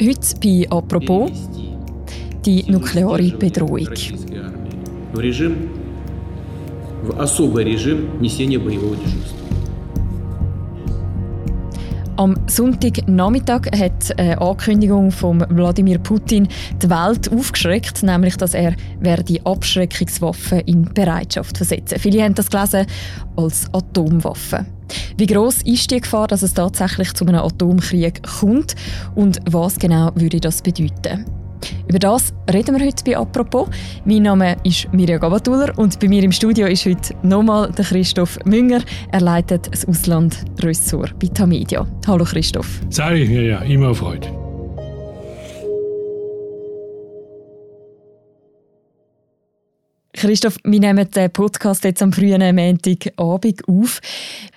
Heute bei «Apropos» die nukleare Bedrohung. Am Sonntagnachmittag hat eine Ankündigung von Wladimir Putin die Welt aufgeschreckt, nämlich dass er die Abschreckungswaffen in Bereitschaft versetzen. Viele haben das gelesen als Atomwaffen. Wie groß ist die Gefahr, dass es tatsächlich zu einem Atomkrieg kommt und was genau würde das bedeuten? Über das reden wir heute bei «Apropos». Mein Name ist Mirja Gabatuller und bei mir im Studio ist heute nochmal der Christoph Münger. Er leitet das Ausland-Ressort bei Tamedia. Hallo Christoph. Sali, ja, ja, immer auf Christoph, wir nehmen den Podcast jetzt am frühen Montagabend auf.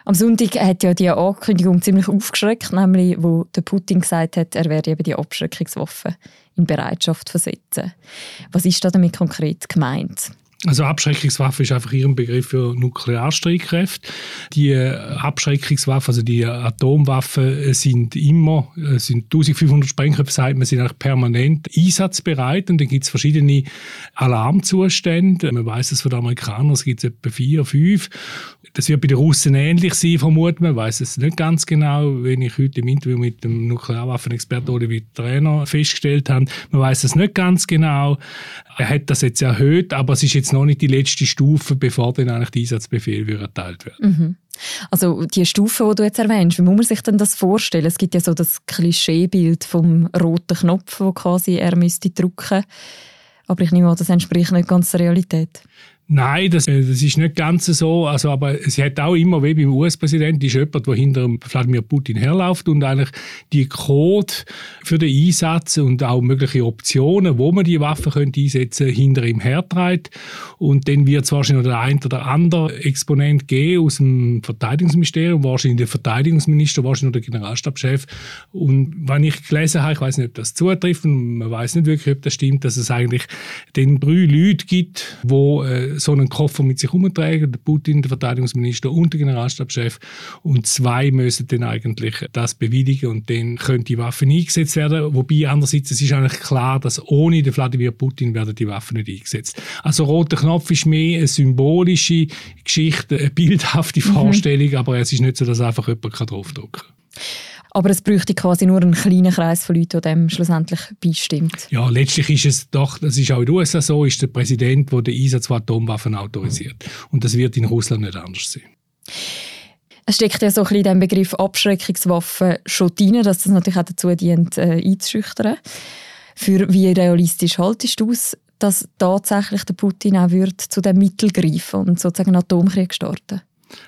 Am Sonntag hat ja die Ankündigung ziemlich aufgeschreckt, nämlich wo der Putin gesagt hat, er werde eben die Abschreckungswaffen in Bereitschaft versetzen. Was ist da damit konkret gemeint? Also Abschreckungswaffe ist einfach ihren Begriff für Nuklearstreitkräfte. Die äh, Abschreckungswaffen, also die Atomwaffen, äh, sind immer, äh, sind 1500 Sprengköpfe, sagt man, sind eigentlich permanent einsatzbereit und dann gibt es verschiedene Alarmzustände. Man weiß es von den Amerikanern, es gibt etwa vier, fünf. Das wird bei den Russen ähnlich sein, vermuten man weiß es nicht ganz genau. Wenn ich heute im Interview mit dem Nuklearwaffenexperten Olivier Trainer festgestellt habe, man weiß es nicht ganz genau. Er hat das jetzt erhöht, aber es ist jetzt noch nicht die letzte Stufe, bevor dann eigentlich der Einsatzbefehl erteilt wird. Mhm. Also die Stufe, die du jetzt erwähnst, wie muss man sich denn das vorstellen? Es gibt ja so das Klischeebild vom roten Knopf, wo quasi er müsste drücken. Aber ich nehme an, das entspricht nicht ganz der Realität. Nein, das, äh, das ist nicht ganz so. Also, aber sie hat auch immer, wie beim US-Präsidenten, ist jemand, der hinter Wladimir Putin herläuft und eigentlich die Code für den Einsatz und auch mögliche Optionen, wo man die Waffen könnte einsetzen könnte, hinter ihm hertreibt. Und dann wird es wahrscheinlich noch der ein oder andere Exponent geben aus dem Verteidigungsministerium, wahrscheinlich der Verteidigungsminister, wahrscheinlich der Generalstabschef. Und wenn ich gelesen habe, ich weiß nicht, ob das zutrifft, man weiß nicht wirklich, ob das stimmt, dass es eigentlich den drei Leute gibt, wo äh, so einen Koffer mit sich herumtragen, der Putin, der Verteidigungsminister und der Generalstabschef. Und zwei müssen dann eigentlich das bewilligen und dann können die Waffen eingesetzt werden. Wobei andererseits, es ist eigentlich klar, dass ohne den Wladimir Putin werden die Waffen nicht eingesetzt. Also roter Knopf ist mehr eine symbolische Geschichte, eine bildhafte mhm. Vorstellung, mhm. aber es ist nicht so, dass einfach jemand draufdrücken kann. Aber es bräuchte quasi nur einen kleinen Kreis von Leuten, der dem schlussendlich beistimmt. Ja, letztlich ist es doch, das ist auch in den USA so, ist der Präsident, der den Einsatz von Atomwaffen autorisiert. Und das wird in Russland nicht anders sein. Es steckt ja so ein bisschen in dem Begriff Abschreckungswaffen schon drin, dass das natürlich auch dazu dient, äh, einzuschüchtern. Für wie realistisch haltest du es, dass tatsächlich der Putin auch wird zu dem Mittel greifen und sozusagen einen Atomkrieg starten?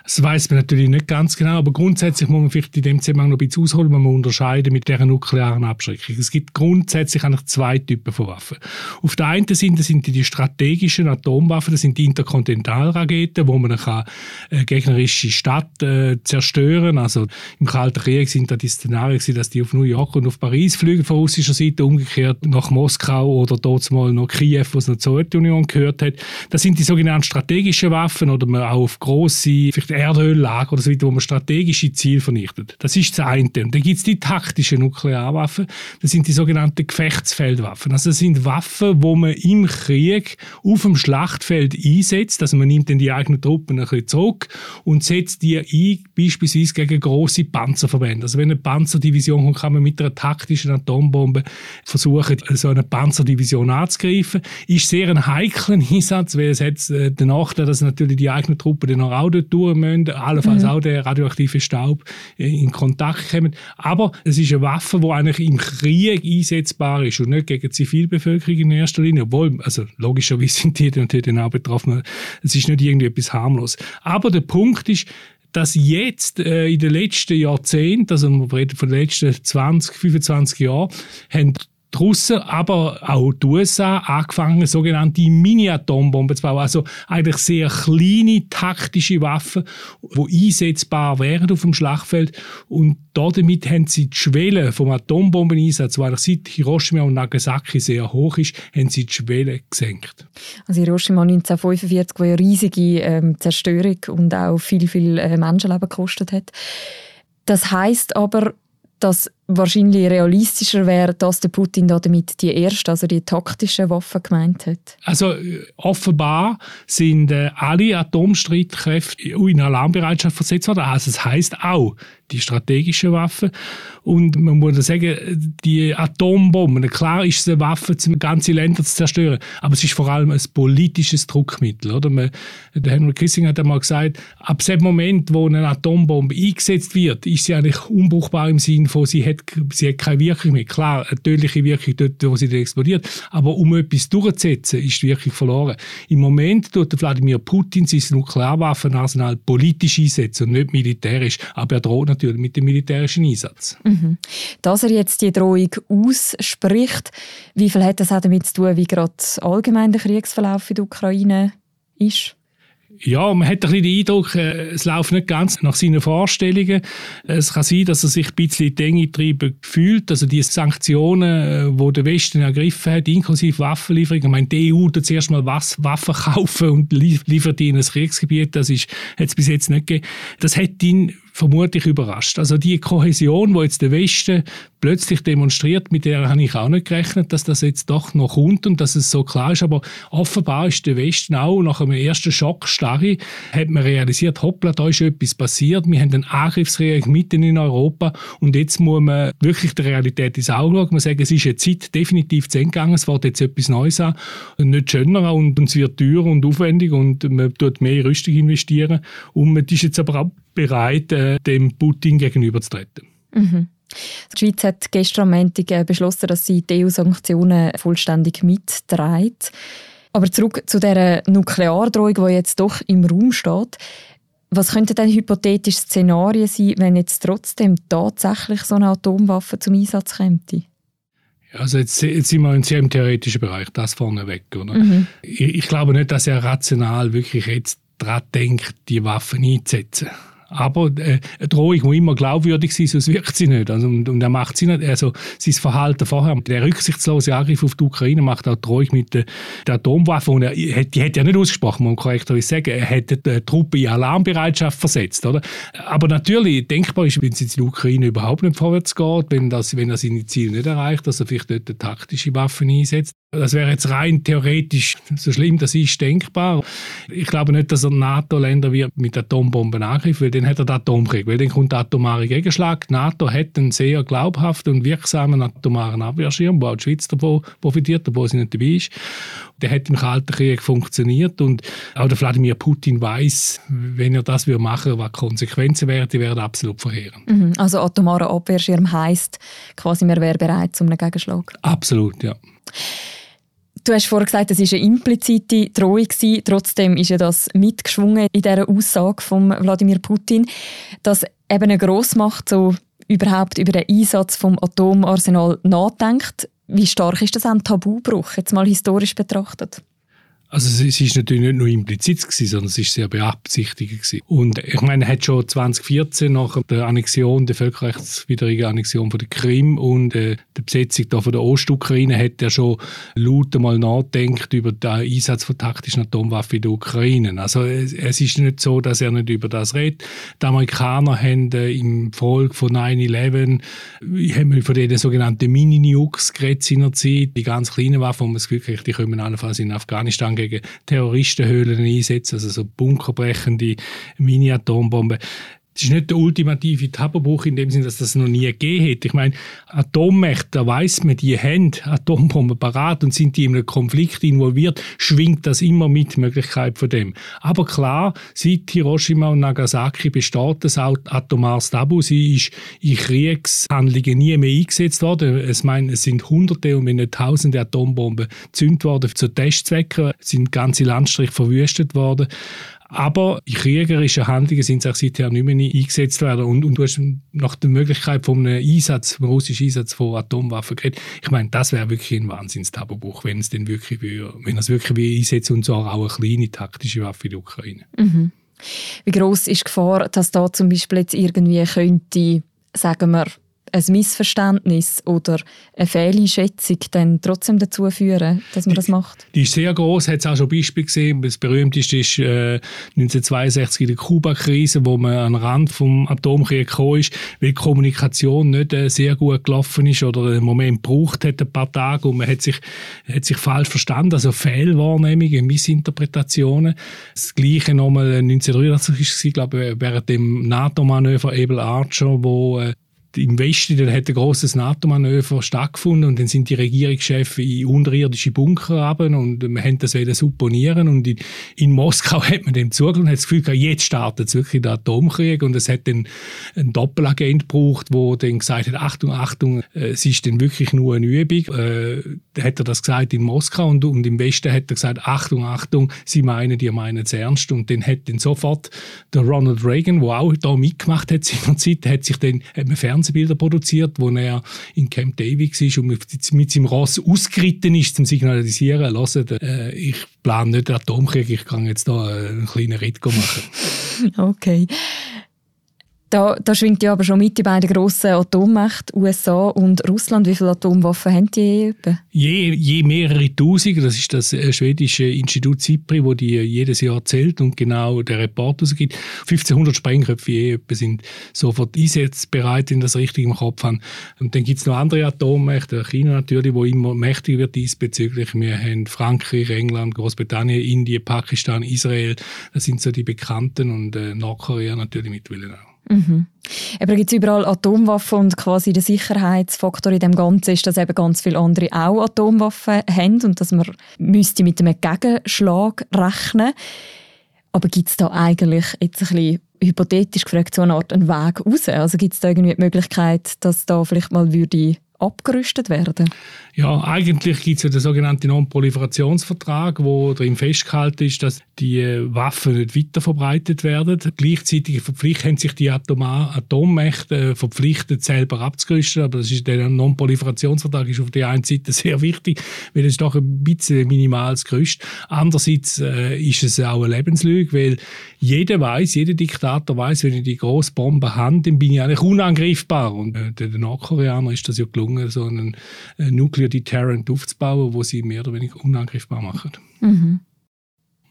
Das weiß man natürlich nicht ganz genau, aber grundsätzlich muss man vielleicht in dem Zusammenhang noch ein bisschen ausholen, man muss unterscheiden mit der nuklearen Abschreckung. Es gibt grundsätzlich eigentlich zwei Typen von Waffen. Auf der einen Seite sind die strategischen Atomwaffen, das sind die Interkontinentalraketen, wo man kann, äh, gegnerische Stadt äh, zerstören. Also im Kalten Krieg sind da die Szenarien, dass die auf New York und auf Paris fliegen von russischer Seite, umgekehrt nach Moskau oder dort mal noch Kiew, was noch zur Sowjetunion gehört hat. Das sind die sogenannten strategischen Waffen oder man auch auf grosse vielleicht Erdöllager oder so weiter, wo man strategische Ziele vernichtet. Das ist das eine. Und dann gibt es die taktischen Nuklearwaffen. Das sind die sogenannten Gefechtsfeldwaffen. Also das sind Waffen, wo man im Krieg auf dem Schlachtfeld einsetzt. Also man nimmt dann die eigenen Truppen ein bisschen zurück und setzt die ein, beispielsweise gegen große Panzerverbände. Also wenn eine Panzerdivision kommt, kann man mit einer taktischen Atombombe versuchen, so eine Panzerdivision anzugreifen. Ist sehr ein heikler Einsatz, weil es hat äh, den Nachteil, dass natürlich die eigenen Truppen dann auch dort durch müssen, allenfalls mhm. auch der radioaktive Staub in Kontakt kommen. Aber es ist eine Waffe, die eigentlich im Krieg einsetzbar ist und nicht gegen die Zivilbevölkerung in erster Linie. Obwohl, also logischerweise sind die natürlich dann auch betroffen. Es ist nicht irgendwie etwas harmlos. Aber der Punkt ist, dass jetzt äh, in den letzten Jahrzehnten, also wir reden von den letzten 20, 25 Jahren, haben die Russen, aber auch die USA angefangen, sogenannte Mini-Atombomben zu bauen. Also eigentlich sehr kleine taktische Waffen, die einsetzbar wären auf dem Schlachtfeld. Und damit haben sie die Schwelle vom Atombombeneinsatz, eigentlich seit Hiroshima und Nagasaki sehr hoch ist, haben sie die Schwelle gesenkt. Also Hiroshima 1945, wo ja riesige ähm, Zerstörung und auch viel, viel äh, Menschenleben gekostet hat. Das heißt aber, dass wahrscheinlich realistischer wäre, dass der Putin damit die erste, also die taktischen Waffen gemeint hat? Also offenbar sind äh, alle Atomstreitkräfte in Alarmbereitschaft versetzt worden. Also das heißt auch die strategischen Waffen. Und man muss sagen, die Atombomben, klar ist es eine Waffe, um ganze Länder zu zerstören, aber es ist vor allem ein politisches Druckmittel. Oder? Man, der Henry Kissinger hat einmal gesagt, ab dem Moment, wo eine Atombombe eingesetzt wird, ist sie eigentlich unbrauchbar im Sinne von, sie hat, sie hat keine Wirkung mehr. Klar, eine tödliche Wirkung dort, wo sie explodiert, aber um etwas durchzusetzen, ist die Wirkung verloren. Im Moment tut Wladimir Putin sein Nuklearwaffenarsenal politisch einsetzen und nicht militärisch, aber er droht natürlich mit dem militärischen Einsatz. Mhm. Dass er jetzt die Drohung ausspricht, wie viel hat das auch damit zu tun, wie gerade allgemein der Kriegsverlauf in der Ukraine ist? Ja, man hat ein bisschen den Eindruck, äh, es läuft nicht ganz nach seinen Vorstellungen. Es kann sein, dass er sich ein bisschen in die getrieben fühlt. Also die Sanktionen, die äh, der Westen ergriffen hat, inklusive Waffenlieferungen. Ich meine, die EU tut zuerst mal Waffen kaufen und liefert ihnen ein Kriegsgebiet. Das ist, hat es bis jetzt nicht gegeben. Das hat ihn vermutlich überrascht. Also die Kohäsion, wo jetzt der Westen plötzlich demonstriert, mit der habe ich auch nicht gerechnet, dass das jetzt doch noch kommt und dass es so klar ist. Aber offenbar ist der Westen auch nach einem ersten Schockstarre, hat man realisiert, hoppla, da ist etwas passiert. Wir haben einen Angriffskrieg mitten in Europa und jetzt muss man wirklich der Realität ins Auge schauen. Man sagt, es ist eine Zeit definitiv zu Ende gegangen, es wird jetzt etwas Neues an, nicht schöner und, es wird teurer und aufwendig und man tut mehr Rüstung investieren und man ist jetzt aber auch bereit, äh, dem Putin gegenüberzutreten. Mhm. Die Schweiz hat gestern am Montag äh, beschlossen, dass sie die EU-Sanktionen vollständig mitträgt. Aber zurück zu der Nukleardrohung, die jetzt doch im Raum steht. Was könnten denn hypothetische Szenarien sein, wenn jetzt trotzdem tatsächlich so eine Atomwaffe zum Einsatz käme? Also jetzt, jetzt sind wir in sehr theoretischen Bereich, das vorneweg. Oder? Mhm. Ich, ich, glaube nicht, dass er rational wirklich jetzt daran denkt, die Waffen einzusetzen. Aber äh, eine Drohung muss immer glaubwürdig sein, sonst wirkt sie nicht. Also, und, und er macht sie nicht. Also sein Verhalten vorher, der rücksichtslose Angriff auf die Ukraine macht auch Drohung mit der, der Atomwaffe. Und er, die hat ja nicht ausgesprochen, man korrekterweise sagen. Er hätte die Truppe in Alarmbereitschaft versetzt. Oder? Aber natürlich, denkbar ist, wenn es in die Ukraine überhaupt nicht vorwärts geht, wenn, das, wenn er seine Ziele nicht erreicht, dass er vielleicht dort eine taktische Waffen einsetzt. Das wäre jetzt rein theoretisch, so schlimm das ist, denkbar. Ich glaube nicht, dass er NATO-Länder mit Atombomben angreift, weil dann hat er den Atomkrieg, weil dann kommt der atomare Gegenschlag. Die NATO hat einen sehr glaubhaften und wirksamen atomaren Abwehrschirm, wo auch die Schweiz davon profitiert, obwohl sie nicht dabei ist. Der hat im Kalten Krieg funktioniert und auch der Wladimir Putin weiß, wenn er das machen würde, was Konsequenzen wären, die wären absolut verheerend. Mhm. Also atomarer Abwehrschirm heisst quasi, man wäre bereit zum Gegenschlag? Absolut, ja. Du hast vorhin gesagt, es war eine implizite Drohung. Trotzdem ist ja das mitgeschwungen in dieser Aussage von Wladimir Putin, dass eben eine Grossmacht so überhaupt über den Einsatz vom Atomarsenal nachdenkt. Wie stark ist das ein Tabubruch, jetzt mal historisch betrachtet? Also es ist natürlich nicht nur implizit gewesen, sondern es ist sehr beabsichtigt gewesen. Und ich meine, er hat schon 2014 nach der Annexion, der völkerrechtswidrigen Annexion von der Krim und äh, der Besetzung da von der Ostukraine, hat er schon laut einmal nachdenkt über den Einsatz von taktischen Atomwaffen in der Ukraine. Also es, es, ist nicht so, dass er nicht über das redet. Die Amerikaner haben äh, im Folge von 9-11 haben wir von den sogenannten Mini-Nukes geredet seinerzeit, die ganz kleinen Waffen, wo man das Gefühl die kommen allenfalls in Afghanistan gegen Terroristenhöhlen einsetzen, also so bunkerbrechende Mini-Atombomben. Das ist nicht der ultimative Tabubuch in dem Sinne, dass das noch nie gegeben hat. Ich meine, Atommächte, da weiss man, die haben Atombomben parat und sind die in einem Konflikt involviert, schwingt das immer mit, Möglichkeit von dem. Aber klar, seit Hiroshima und Nagasaki besteht das atomares Tabu. Sie ist in Kriegshandlungen nie mehr eingesetzt worden. Ich meine, es sind Hunderte und wenn nicht Tausende Atombomben gezündet worden zu Testzwecken, es sind ganze Landstriche verwüstet worden. Aber in kriegerischen Handlungen sind auch seither nicht mehr eingesetzt werden. Und, und du hast nach der Möglichkeit von einem Einsatz, vom russischen Einsatz von Atomwaffen geredet. Ich meine, das wäre wirklich ein Wahnsinns-Tabubuch, wenn es denn wirklich, wenn es wirklich wie einsetzt und zwar auch eine kleine taktische Waffe in der Ukraine. Mhm. Wie groß ist die Gefahr, dass da zum Beispiel jetzt irgendwie könnte, sagen wir, ein Missverständnis oder eine Fehleinschätzung dann trotzdem dazu führen, dass man das macht? Die ist sehr groß, hat es auch schon Beispiele gesehen. Das berühmteste ist äh, 1962 in der Kuba-Krise, wo man an den Rand vom Atomkrieg gekommen ist, weil die Kommunikation nicht äh, sehr gut gelaufen ist oder einen Moment gebraucht hat, ein paar Tage, und man hat sich, hat sich falsch verstanden, also Fehlwahrnehmungen, Missinterpretationen. Das Gleiche nochmal 1983 war, glaube ich, während dem NATO-Manöver Able Archer, wo äh, im Westen dann hat ein großes NATO-Manöver stattgefunden und dann sind die Regierungschefs in unterirdische Bunker runter und wir haben das wieder supponieren und in, in, Moskau hat man dem zugelassen und hat das Gefühl gehabt, jetzt startet wirklich der Atomkrieg und es hat dann einen Doppelagent gebraucht, der dann gesagt hat, Achtung, Achtung, es ist dann wirklich nur eine Übung. Äh, hat er das gesagt in Moskau und, und im Westen hat er gesagt, Achtung, Achtung, sie meinen, die meinen es ernst und dann hat dann sofort der Ronald Reagan, der auch da mitgemacht hat seinerzeit, hat sich dann hat man Fernsehbilder produziert, wo er in Camp David war und mit, mit seinem Ross ausgeritten ist, zum signalisieren, hört, äh, ich plane nicht den Atomkrieg, ich kann jetzt da einen kleinen Ritt machen. okay. Da, da schwingt ja aber schon mit die beiden grossen Atommächte, USA und Russland. Wie viele Atomwaffen haben die je, je mehrere Tausend. Das ist das äh, schwedische Institut CIPRI, wo die jedes Jahr zählt und genau der Report ausgibt. 1500 Sprengköpfe je sind sofort einsatzbereit, wenn das richtig im Kopf haben. Und dann gibt es noch andere Atommächte, China natürlich, wo immer mächtiger wird diesbezüglich. Wir haben Frankreich, England, Großbritannien, Indien, Pakistan, Israel. Das sind so die bekannten und äh, Nordkorea natürlich mittlerweile auch. Mhm. Aber gibt es überall Atomwaffen und quasi der Sicherheitsfaktor in dem Ganzen ist, dass eben ganz viele andere auch Atomwaffen haben und dass man müsste mit einem Gegenschlag rechnen. Aber gibt es da eigentlich jetzt ein bisschen hypothetisch gefragt so eine Art einen Weg raus? Also gibt es da irgendwie die Möglichkeit, dass da vielleicht mal würde abgerüstet werden? Ja, eigentlich gibt es ja den sogenannten Non-Proliferationsvertrag, wo darin festgehalten ist, dass die Waffen nicht weiter verbreitet werden. Gleichzeitig haben sich die Atoma Atommächte äh, verpflichtet, selber abzurüsten. Aber das ist der Non-Proliferationsvertrag ist auf der einen Seite sehr wichtig, weil es doch ein bisschen minimales Gerüst. Andererseits äh, ist es auch eine Lebenslüge, weil jeder weiß, jeder Diktator weiß, wenn ich die große Bombe habe, dann bin ich eigentlich unangreifbar. Und äh, den Nordkoreanern ist das ja gelungen, so einen äh, Nuclear Deterrent aufzubauen, wo sie mehr oder weniger unangreifbar machen. Mhm.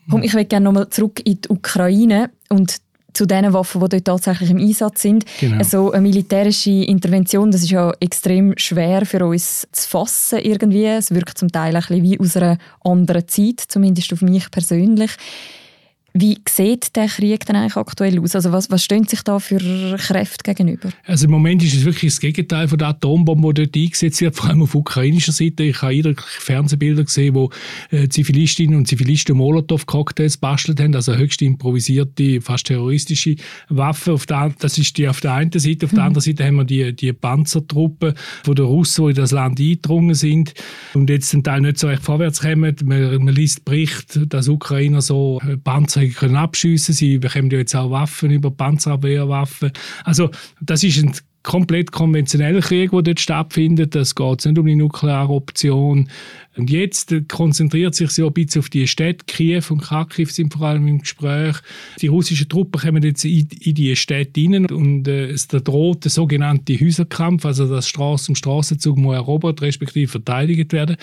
Komm, ich will gerne nochmal zurück in die Ukraine und zu den Waffen, die dort tatsächlich im Einsatz sind. Genau. Also eine militärische Intervention, das ist ja extrem schwer für uns zu fassen irgendwie. Es wirkt zum Teil ein bisschen wie aus einer anderen Zeit, zumindest auf mich persönlich. Wie sieht der Krieg denn eigentlich aktuell aus? Also was, was stehen sich da für Kräfte gegenüber? Also im Moment ist es wirklich das Gegenteil von der Atombombe, die dort eingesetzt wird, vor allem auf ukrainischer Seite. Ich habe eindrückliche Fernsehbilder gesehen, wo äh, Zivilistinnen und Zivilisten Molotow-Cocktails bastelt haben, also höchst improvisierte, fast terroristische Waffen. Auf der, das ist die auf der einen Seite. Auf der mhm. anderen Seite haben wir die, die Panzertruppen von den Russen, die in das Land eingedrungen sind und jetzt zum Teil nicht so recht vorwärts kommen. Man, man liest Bericht, dass Ukrainer so äh, Panzer können abschiessen. Sie bekommen ja jetzt auch Waffen über Panzerabwehrwaffen. Also das ist ein komplett konventioneller Krieg, der dort stattfindet. Es geht nicht um die nukleare Option. Und jetzt konzentriert sich so ein bisschen auf die Städte. Kiew und Kharkiv sind vor allem im Gespräch. Die russischen Truppen kommen jetzt in, in die Städte hinein und äh, es droht der sogenannte Häuserkampf, also das Straßen und Straßenzug muss erobert, respektive verteidigt werden.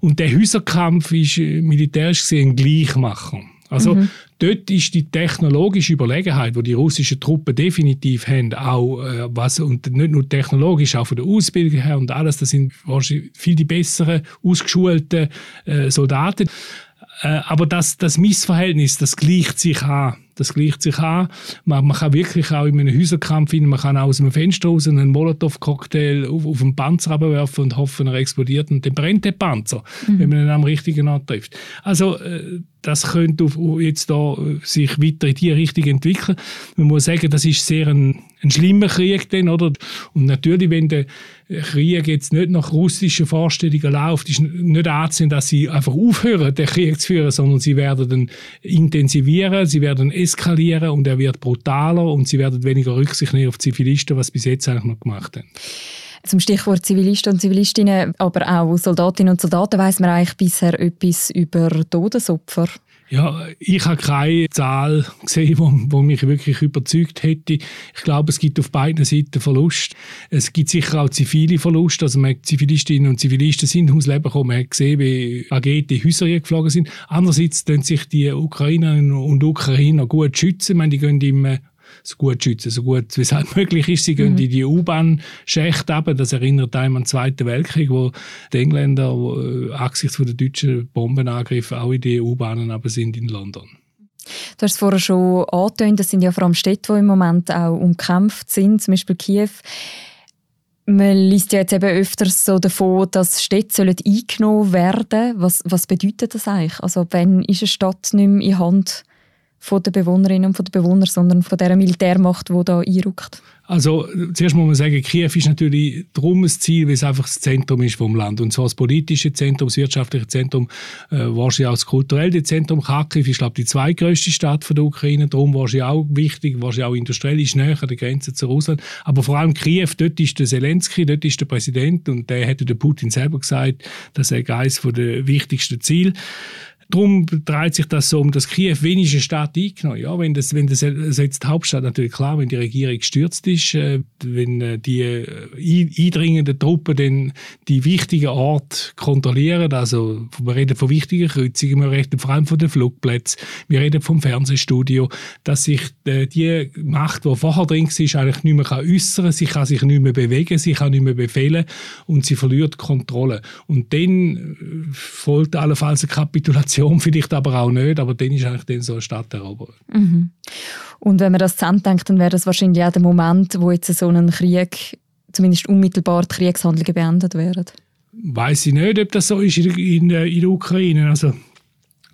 Und der Häuserkampf ist äh, militärisch gesehen Gleichmacher. Also mhm. Dort ist die technologische Überlegenheit, die die russischen Truppen definitiv haben, auch äh, was und nicht nur technologisch, auch von der Ausbildung her und alles, das sind wahrscheinlich viel die besseren, ausgeschulten äh, Soldaten. Äh, aber das, das Missverhältnis, das gleicht sich an. Das gleicht sich an. Man, man kann wirklich auch in einem Häuserkampf hin, man kann auch aus einem Fenster raus einen Molotow-Cocktail auf, auf einen Panzer abwerfen und hoffen, er explodiert und dann brennt der Panzer, mhm. wenn man ihn am richtigen Ort trifft. Also äh, das könnte jetzt da äh, sich weiter in die Richtung entwickeln. Man muss sagen, das ist sehr ein, ein schlimmer Krieg denn, oder? Und natürlich, wenn der Krieg jetzt nicht nach russischen Vorstellungen läuft, ist nicht anzusehen, dass sie einfach aufhören, den Krieg zu führen, sondern sie werden dann intensivieren, sie werden eskalieren und er wird brutaler und sie werden weniger Rücksicht nehmen auf Zivilisten, was bis jetzt eigentlich noch gemacht haben. Zum Stichwort Zivilisten und Zivilistinnen, aber auch Soldatinnen und Soldaten, weiß man eigentlich bisher etwas über Todesopfer? Ja, ich habe keine Zahl gesehen, die mich wirklich überzeugt hätte. Ich glaube, es gibt auf beiden Seiten Verlust. Es gibt sicher auch zivile Verluste. Also man Zivilistinnen und Zivilisten sind ums Leben gekommen. Man hat gesehen, wie Agete Häuser geflogen sind. Andererseits tun sich die Ukrainerinnen und Ukrainer gut schützen. Ich meine, die gehen im so gut schützen, so gut wie es halt möglich ist. Sie gehen mhm. in die U-Bahn-Schächte runter. Das erinnert einem an den Zweiten Weltkrieg, wo die Engländer äh, angesichts der deutschen Bombenangriffe auch in die U-Bahnen sind in London. Du hast es vorher schon angetönt, das sind ja vor allem Städte, die im Moment auch umkämpft sind, zum Beispiel Kiew. Man liest ja jetzt eben öfters so davon, dass Städte eingenommen werden sollen. Was, was bedeutet das eigentlich? Also wenn ist eine Stadt nicht mehr in Hand von den Bewohnerinnen und Bewohnern, sondern von der Militärmacht, die da einrückt? Also zuerst muss man sagen, Kiew ist natürlich darum ein Ziel, weil es einfach das Zentrum ist vom Land. Und zwar das politische Zentrum, das wirtschaftliche Zentrum, äh, wahrscheinlich auch das kulturelle Zentrum. Kharkiv ist, glaube ich, die zweitgrößte Stadt von der Ukraine. Darum wahrscheinlich auch wichtig, wahrscheinlich auch industriell, ist näher an der Grenze zu Russland. Aber vor allem Kiew, dort ist der Zelensky, dort ist der Präsident und der hätte der Putin selber gesagt, das sei eines der wichtigsten Ziele. Darum dreht sich das so um, dass Kiew wenig eine Stadt eingenommen Ja, wenn das, wenn das also jetzt die Hauptstadt natürlich klar, wenn die Regierung gestürzt ist, äh, wenn äh, die äh, eindringenden Truppen dann die wichtigen Orte kontrollieren, also wir reden von wichtigen Kreuzungen, wir reden vor allem von den Flugplätzen, wir reden vom Fernsehstudio, dass sich äh, die Macht, die vorher drin war, eigentlich nicht mehr äußern kann, sie kann sich nicht mehr bewegen, sie kann nicht mehr befehlen und sie verliert Kontrolle. Und dann äh, folgt allenfalls eine Kapitulation Revolution vielleicht aber auch nicht, aber dann ist eigentlich dann so eine Stadt erobert. Mhm. Und wenn man das zusammendenkt, dann wäre das wahrscheinlich auch der Moment, wo jetzt so ein Krieg, zumindest unmittelbar die Kriegshandlungen beendet werden. Weiß ich nicht, ob das so ist in, in, in der Ukraine. Also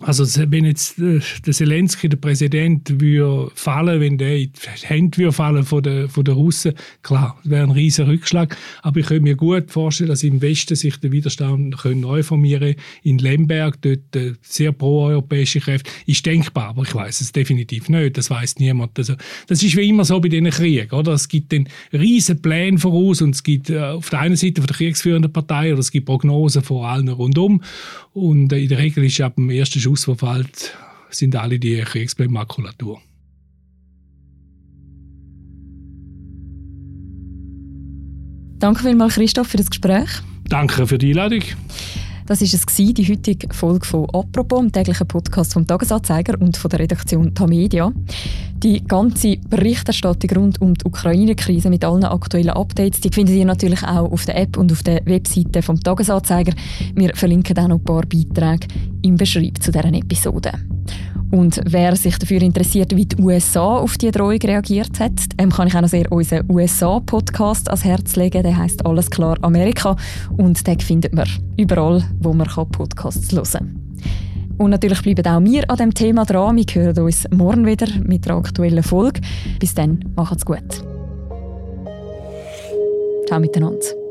also wenn jetzt äh, der Zelensky, der Präsident, würde fallen, wenn der in die Hände würde fallen von den, von den Russen, klar, wäre ein riesiger Rückschlag. Aber ich könnte mir gut vorstellen, dass im Westen sich der Widerstand neu formieren In Lemberg, dort äh, sehr pro-europäische Kräfte, ist denkbar, aber ich weiß es definitiv nicht. Das weiß niemand. Also, das ist wie immer so bei diesen Kriegen, oder? Es gibt dann riesen Pläne voraus und es gibt äh, auf der einen Seite von der kriegsführenden Partei oder es gibt Prognosen vor allen rundum und in der Regel ist ab dem ersten Schuss Schussverfallt sind alle die Kriegsbleimakulatur. Danke vielmals, Christoph, für das Gespräch. Danke für die Einladung. Das war es, die heutige Folge von «Apropos», dem täglichen Podcast vom «Tagesanzeiger» und von der Redaktion Tamedia. Die ganze Berichterstattung rund um die Ukraine-Krise mit allen aktuellen Updates, die findet ihr natürlich auch auf der App und auf der Webseite vom «Tagesanzeiger». Wir verlinken auch noch ein paar Beiträge im Beschreibung zu deren Episode. Und wer sich dafür interessiert, wie die USA auf die Drohung reagiert hat, dem kann ich auch noch sehr unseren USA-Podcast ans Herz legen. Der heißt Alles klar Amerika und den findet man überall, wo man Podcasts hören kann. Und natürlich bleiben auch wir an dem Thema dran. Wir hören uns morgen wieder mit der aktuellen Folge. Bis dann, macht's gut. Ciao miteinander.